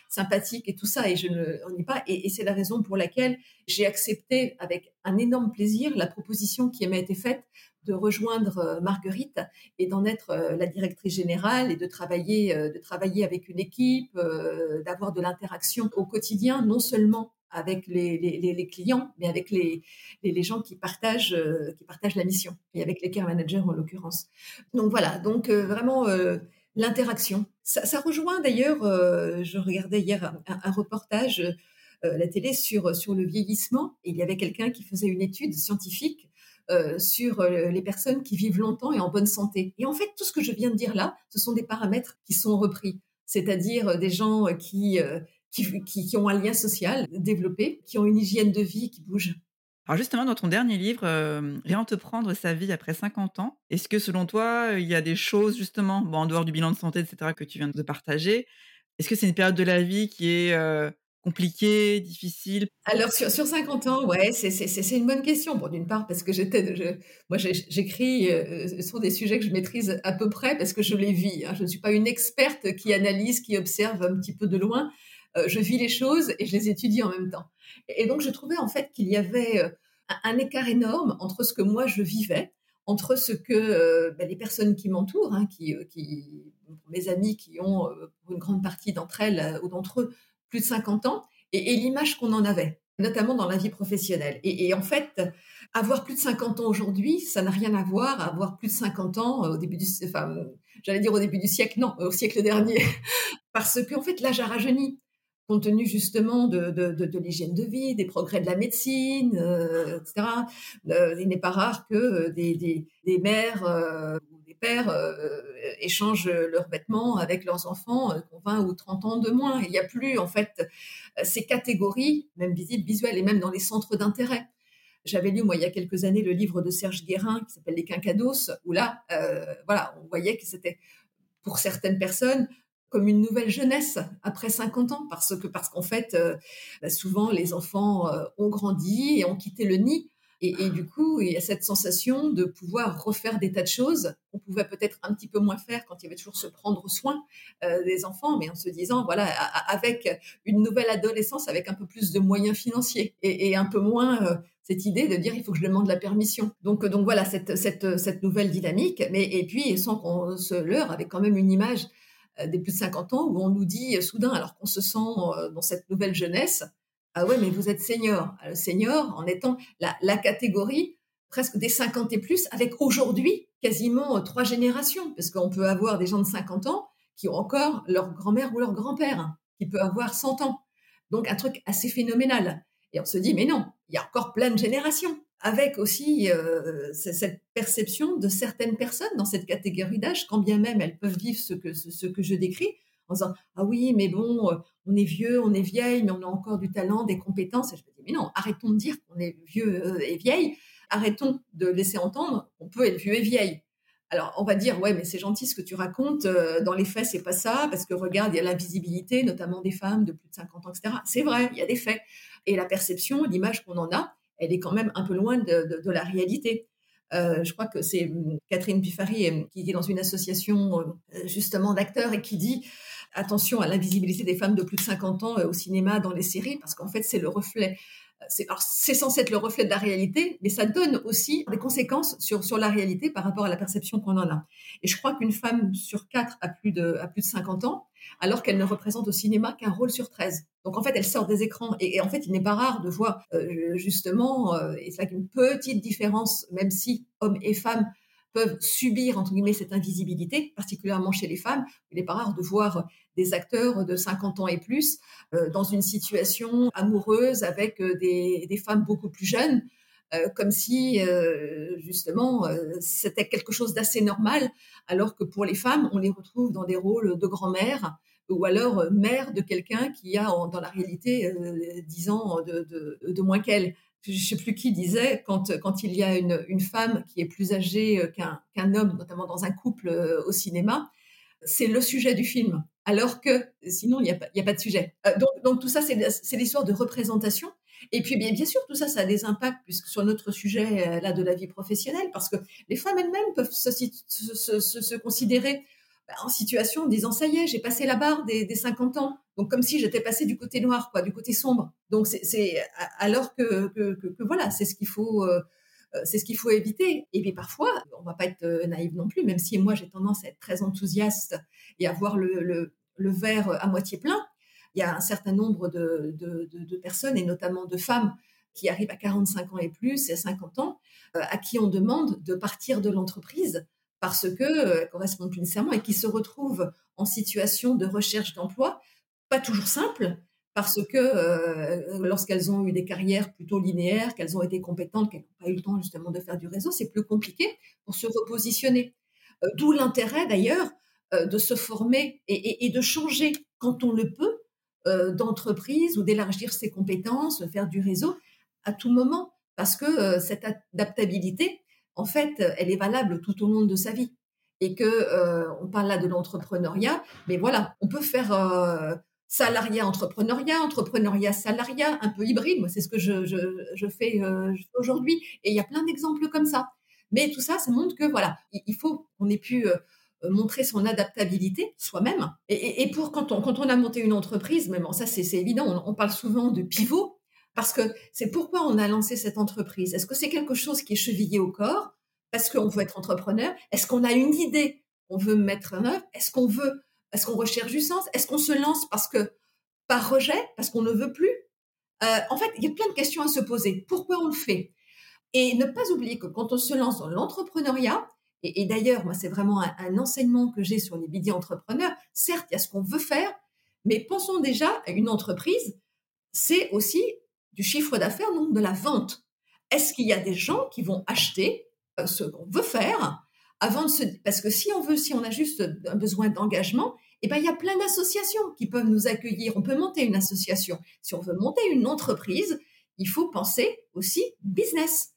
sympathiques et tout ça, et je ne nie pas. Et, et c'est la raison pour laquelle j'ai accepté avec un énorme plaisir la proposition qui m'a été faite de rejoindre euh, Marguerite et d'en être euh, la directrice générale et de travailler, de travailler avec une équipe, d'avoir de l'interaction au quotidien, non seulement avec les, clients, mais avec les, gens qui partagent, euh, qui partagent la mission, et avec les care managers en l'occurrence. Donc voilà, donc euh, vraiment euh, l'interaction. Ça, rejoint d'ailleurs, je regardais hier un, reportage la télé sur, sur le vieillissement, et il y avait quelqu'un qui faisait une étude scientifique sur les personnes qui vivent longtemps et en bonne santé. Et en fait, tout ce que je viens de dire là, ce sont des paramètres qui sont repris, c'est-à-dire des gens qui qui, ont un lien social développé, qui ont une hygiène de vie qui bouge. Alors justement, dans ton dernier livre, euh, Rien te prendre sa vie après 50 ans, est-ce que selon toi, il y a des choses justement, bon, en dehors du bilan de santé, etc., que tu viens de partager, est-ce que c'est une période de la vie qui est euh, compliquée, difficile? Alors sur, sur 50 ans, ouais, c'est une bonne question. Bon, d'une part parce que j'étais, moi j'écris euh, sur des sujets que je maîtrise à peu près parce que je les vis. Hein. Je ne suis pas une experte qui analyse, qui observe un petit peu de loin. Euh, je vis les choses et je les étudie en même temps. Et donc je trouvais en fait qu'il y avait euh, un écart énorme entre ce que moi je vivais, entre ce que euh, ben, les personnes qui m'entourent, hein, qui, mes amis qui ont pour une grande partie d'entre elles ou d'entre eux plus de 50 ans, et, l'image qu'on en avait, notamment dans la vie professionnelle. Et, et, en fait, avoir plus de 50 ans aujourd'hui, ça n'a rien à voir à avoir plus de 50 ans au début du, enfin, j'allais dire au début du siècle, non, au siècle dernier, parce que en fait l'âge a rajeuni compte tenu justement de, l'hygiène de vie, des progrès de la médecine, euh, etc. Euh, il n'est pas rare que euh, des, mères ou des pères échangent leurs vêtements avec leurs enfants qui ont 20 ou 30 ans de moins. Il n'y a plus en fait ces catégories, même visibles, visuelles, et même dans les centres d'intérêt. J'avais lu, moi, il y a quelques années, le livre de Serge Guérin qui s'appelle Les Quincados, où là, voilà, on voyait que c'était pour certaines personnes comme une nouvelle jeunesse après 50 ans parce que parce qu'en fait euh, bah, souvent les enfants euh, ont grandi et ont quitté le nid. Et, du coup il y a cette sensation de pouvoir refaire des tas de choses qu'on pouvait peut-être un petit peu moins faire quand il y avait toujours se prendre soin euh, des enfants mais en se disant voilà avec une nouvelle adolescence avec un peu plus de moyens financiers et, un peu moins cette idée de dire il faut que je demande la permission. Donc donc voilà cette cette cette nouvelle dynamique mais et puis sans qu'on se leurre avec quand même une image des plus de 50 ans où on nous dit euh, soudain, alors qu'on se sent euh, dans cette nouvelle jeunesse, ah ouais, mais vous êtes senior. Le senior en étant la, la catégorie presque des 50 et plus, avec aujourd'hui quasiment trois générations, parce qu'on peut avoir des gens de 50 ans qui ont encore leur grand-mère ou leur grand-père, qui peut avoir 100 ans. Donc un truc assez phénoménal. Et on se dit, mais non, il y a encore plein de générations avec aussi euh, cette perception de certaines personnes dans cette catégorie d'âge, quand bien même elles peuvent vivre ce que, je décris, en disant ah oui mais bon euh, on est vieux, on est vieille, mais on a encore du talent, des compétences. Et je me dis mais non, arrêtons de dire qu'on est vieux euh, et vieille, arrêtons de laisser entendre qu'on peut être vieux et vieille. Alors on va dire ouais mais c'est gentil ce que tu racontes, dans les faits c'est pas ça parce que regarde il y a l'invisibilité notamment des femmes de plus de 50 ans etc. C'est vrai il y a des faits et la perception, l'image qu'on en a elle est quand même un peu loin de, la réalité. Euh, je crois que c'est hum, Catherine Piffari qui est dans une association euh, justement d'acteurs et qui dit attention à l'invisibilité des femmes de plus de 50 ans au cinéma, dans les séries, parce qu'en fait, c'est le reflet c'est censé être le reflet de la réalité, mais ça donne aussi des conséquences sur, sur la réalité par rapport à la perception qu'on en a. Et je crois qu'une femme sur quatre a plus de, a plus de 50 ans, alors qu'elle ne représente au cinéma qu'un rôle sur 13. Donc en fait, elle sort des écrans. Et, en fait, il n'est pas rare de voir euh, justement, euh, et c'est une petite différence, même si hommes et femmes peuvent subir, entre guillemets, cette invisibilité, particulièrement chez les femmes. Il n'est pas rare de voir des acteurs de 50 ans et plus euh, dans une situation amoureuse avec euh, des, femmes beaucoup plus jeunes, euh, comme si justement c'était quelque chose d'assez normal, alors que pour les femmes, on les retrouve dans des rôles de grand-mère ou alors mère de quelqu'un qui a dans la réalité 10 ans de, de moins qu'elle je ne sais plus qui disait, quand, quand il y a une, une femme qui est plus âgée qu'un qu'un homme, notamment dans un couple au cinéma, c'est le sujet du film alors que sinon, il n'y a, pas, a pas de sujet. Euh, donc, donc, tout ça, c'est l'histoire de représentation. Et puis, bien, bien sûr, tout ça, ça a des impacts puisque sur notre sujet euh, là de la vie professionnelle, parce que les femmes elles-mêmes peuvent se, se, considérer en situation en disant ça y est, j'ai passé la barre des, des 50 ans, donc comme si j'étais passé du côté noir, quoi, du côté sombre. Donc c'est alors que, que, que, voilà, c'est ce qu'il faut. Euh, c'est ce qu'il faut éviter. Et puis parfois, on va pas être naïve non plus, même si moi j'ai tendance à être très enthousiaste et à voir le, le, verre à moitié plein. Il y a un certain nombre de, de, de, personnes, et notamment de femmes, qui arrivent à 45 ans et plus, et à 50 ans, euh, à qui on demande de partir de l'entreprise parce que euh, correspondent plus nécessairement et qui se retrouvent en situation de recherche d'emploi, pas toujours simple, parce que euh, lorsqu'elles ont eu des carrières plutôt linéaires, qu'elles ont été compétentes, qu'elles n'ont pas eu le temps justement de faire du réseau, c'est plus compliqué pour se repositionner. D'où l'intérêt d'ailleurs euh, de se former et, de changer quand on le peut euh, d'entreprise ou d'élargir ses compétences, faire du réseau à tout moment, parce que euh, cette adaptabilité, en fait, elle est valable tout au long de sa vie. Et que on parle là de l'entrepreneuriat, mais voilà, on peut faire salariat entrepreneuriat, entrepreneuriat salariat, un peu hybride. Moi, c'est ce que je, je, fais, aujourd'hui. Et il y a plein d'exemples comme ça. Mais tout ça, ça montre que voilà, il, faut qu'on ait pu euh, montrer son adaptabilité soi-même. Et, pour quand on, on a monté une entreprise, même ça c'est évident, on, parle souvent de pivot parce que c'est pourquoi on a lancé cette entreprise. Est-ce que c'est quelque chose qui est chevillé au corps? Parce qu'on veut être entrepreneur. Est-ce qu'on a une idée? Qu'on veut mettre en œuvre. Est-ce qu'on veut Est-ce qu'on recherche du sens? Est-ce qu'on se lance parce que par rejet, parce qu'on ne veut plus? Euh, En fait, il y a plein de questions à se poser. Pourquoi on le fait? Et ne pas oublier que quand on se lance dans l'entrepreneuriat, et, d'ailleurs, moi, c'est vraiment un, enseignement que j'ai sur les BD entrepreneurs. Certes, il y a ce qu'on veut faire, mais pensons déjà à une entreprise, c'est aussi du chiffre d'affaires, donc de la vente. Est-ce qu'il y a des gens qui vont acheter euh, ce qu'on veut faire avant de se... Parce que si on veut, si on a juste un besoin d'engagement, eh ben, il y a plein d'associations qui peuvent nous accueillir. On peut monter une association. Si on veut monter une entreprise, il faut penser aussi business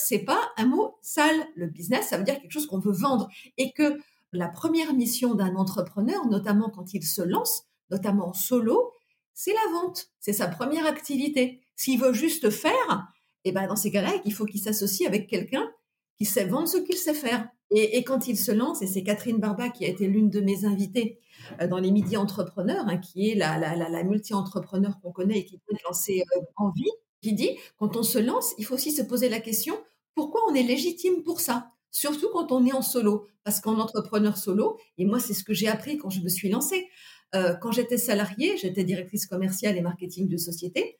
c'est pas un mot sale. Le business, ça veut dire quelque chose qu'on veut vendre et que la première mission d'un entrepreneur, notamment quand il se lance, notamment en solo, c'est la vente. C'est sa première activité. S'il veut juste faire, eh ben dans ces cas-là, il faut qu'il s'associe avec quelqu'un qui sait vendre ce qu'il sait faire. Et, quand il se lance, et c'est Catherine Barba qui a été l'une de mes invitées euh, dans les Midi Entrepreneurs, hein, qui est la, la, multi-entrepreneur qu'on connaît et qui peut lancer euh, en vie, qui dit, quand on se lance, il faut aussi se poser la question, pourquoi on est légitime pour ça? Surtout quand on est en solo, parce qu'en entrepreneur solo, et moi c'est ce que j'ai appris quand je me suis lancée, euh, quand j'étais salariée, j'étais directrice commerciale et marketing de société,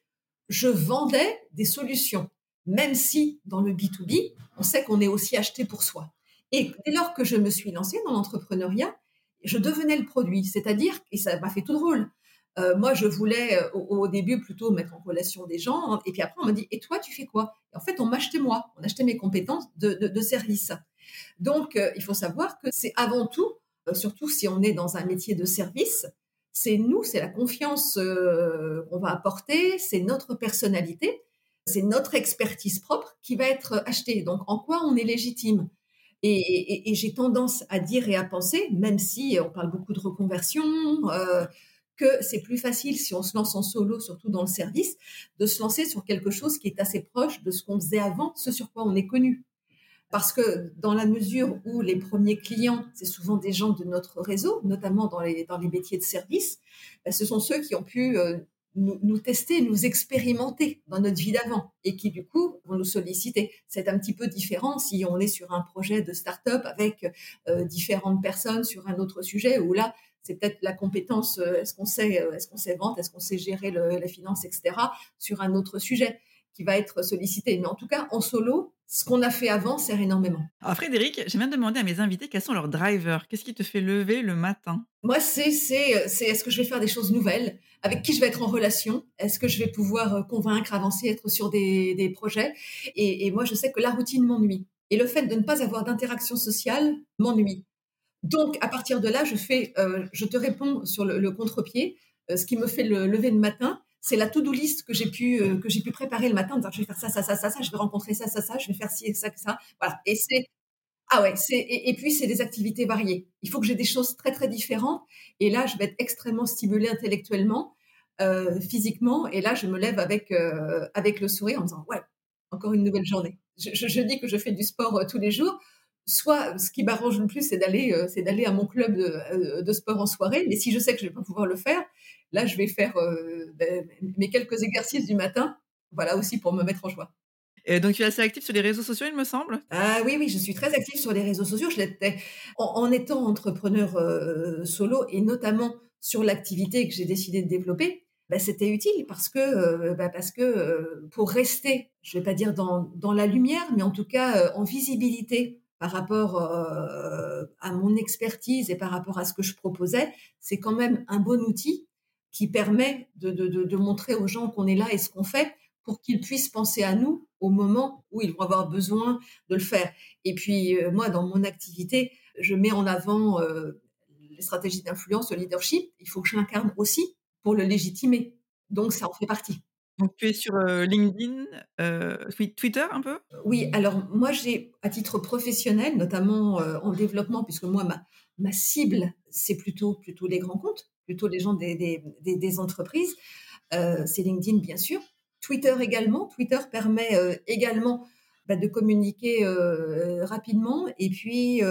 je vendais des solutions, même si dans le B2B, on sait qu'on est aussi acheté pour soi. Et dès lors que je me suis lancée dans l'entrepreneuriat, je devenais le produit, c'est-à-dire, et ça m'a fait tout drôle, euh, moi, je voulais euh, au, début plutôt mettre en relation des gens, et puis après on m'a dit et toi tu fais quoi? En fait, on m'achetait moi, on achetait mes compétences de, de, service. Donc, euh, il faut savoir que c'est avant tout, surtout si on est dans un métier de service, c'est nous, c'est la confiance qu'on va apporter, c'est notre personnalité, c'est notre expertise propre qui va être achetée. Donc, en quoi on est légitime? Et, et, j'ai tendance à dire et à penser, même si on parle beaucoup de reconversion, euh, que c'est plus facile si on se lance en solo, surtout dans le service, de se lancer sur quelque chose qui est assez proche de ce qu'on faisait avant, ce sur quoi on est connu. Parce que dans la mesure où les premiers clients, c'est souvent des gens de notre réseau, notamment dans les, dans les métiers de service, ben, ce sont ceux qui ont pu euh, nous, tester, nous expérimenter dans notre vie d'avant et qui du coup vont nous solliciter. C'est un petit peu différent si on est sur un projet de start-up avec euh, différentes personnes sur un autre sujet où là c'est peut-être la compétence, euh, est-ce qu'on sait, est-ce qu'on sait vendre, est-ce qu'on sait gérer le, la finance, etc. sur un autre sujet qui va être sollicité. Mais en tout cas, en solo, ce qu'on a fait avant sert énormément. Alors Frédéric, j'ai même demandé à mes invités quels sont leurs drivers. Qu'est-ce qui te fait lever le matin? Moi, c'est c'est c'est est-ce que je vais faire des choses nouvelles? Avec qui je vais être en relation? Est-ce que je vais pouvoir euh, convaincre, avancer, être sur des, des projets? Et, et moi, je sais que la routine m'ennuie. Et le fait de ne pas avoir d'interaction sociale m'ennuie. Donc, à partir de là, je fais, euh, je te réponds sur le, le contre-pied. Euh, ce qui me fait le lever le matin, c'est la to-do list que j'ai pu euh, que j'ai pu préparer le matin. je vais faire ça, ça, ça, ça, ça. Je vais rencontrer ça, ça, ça. Je vais faire ci, ça, ça. Voilà. Et c'est ah ouais, c'est et, puis c'est des activités variées. Il faut que j'ai des choses très très différentes. Et là, je vais être extrêmement stimulée intellectuellement, euh, physiquement. Et là, je me lève avec euh, avec le sourire en disant ouais, encore une nouvelle journée. Je, je, je dis que je fais du sport euh, tous les jours soit ce qui m'arrange le plus, c'est d'aller, euh, c'est d'aller à mon club euh, de, sport en soirée. Mais si je sais que je vais pas pouvoir le faire, là, je vais faire euh, ben, mes quelques exercices du matin. Voilà aussi pour me mettre en joie. Et donc, tu es assez active sur les réseaux sociaux, il me semble? Ah oui, oui, je suis très active sur les réseaux sociaux. Je l'étais en, étant entrepreneur solo et notamment sur l'activité que j'ai décidé de développer. Ben, c'était utile parce que, ben, parce que pour rester, je vais pas dire dans, dans la lumière, mais en tout cas en visibilité par rapport euh, à mon expertise et par rapport à ce que je proposais, c'est quand même un bon outil qui permet de, montrer aux gens qu'on est là et ce qu'on fait pour qu'ils puissent penser à nous au moment où ils vont avoir besoin de le faire. Et puis, euh, moi, dans mon activité, je mets en avant euh, les stratégies d'influence, le leadership. Il faut que je l'incarne aussi pour le légitimer. Donc, ça en fait partie. Donc tu es sur LinkedIn, Twitter un peu? Oui, alors moi j'ai, à titre professionnel, notamment en développement, puisque moi ma, ma cible c'est plutôt plutôt les grands comptes, plutôt les gens des, des, entreprises. c'est LinkedIn bien sûr. Twitter également. Twitter permet également bah, de communiquer rapidement et puis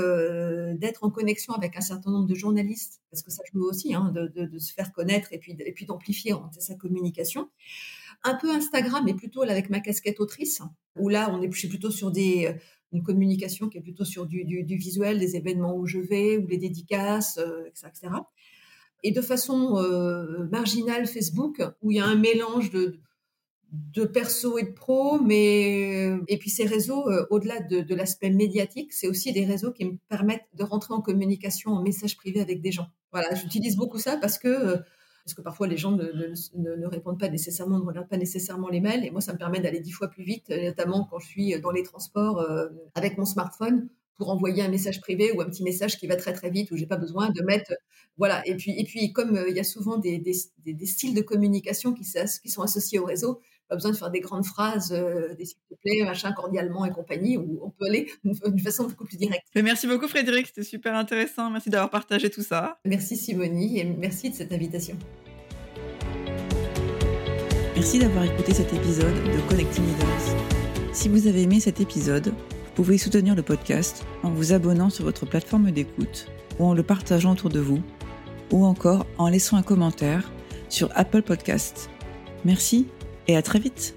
d'être en connexion avec un certain nombre de journalistes, parce que ça joue aussi, hein, de, de, de, se faire connaître et puis, et puis d'amplifier sa communication un peu Instagram, mais plutôt avec ma casquette autrice, où là, on est, plutôt sur des, euh, une communication qui est plutôt sur du, visuel, des événements où je vais, ou les dédicaces, etc., euh, etc. Et de façon euh, marginale, Facebook, où il y a un mélange de, de perso et de pro, mais et puis ces réseaux, au-delà de, de l'aspect médiatique, c'est aussi des réseaux qui me permettent de rentrer en communication, en message privé avec des gens. Voilà, j'utilise beaucoup ça parce que parce que parfois les gens ne, répondent pas nécessairement, ne regardent pas nécessairement les mails. Et moi, ça me permet d'aller dix fois plus vite, notamment quand je suis dans les transports euh, avec mon smartphone pour envoyer un message privé ou un petit message qui va très très vite où j'ai pas besoin de mettre voilà et puis et puis comme euh, il y a souvent des, styles de communication qui, qui sont associés au réseau pas besoin de faire des grandes phrases, euh, des s'il te plaît, machin, cordialement et compagnie, où on peut aller d'une façon beaucoup plus directe. merci beaucoup Frédéric, c'était super intéressant. Merci d'avoir partagé tout ça. Merci Simonie et merci de cette invitation. Merci d'avoir écouté cet épisode de Connecting Leaders. Si vous avez aimé cet épisode, vous pouvez soutenir le podcast en vous abonnant sur votre plateforme d'écoute ou en le partageant autour de vous ou encore en laissant un commentaire sur Apple Podcasts. Merci et à très vite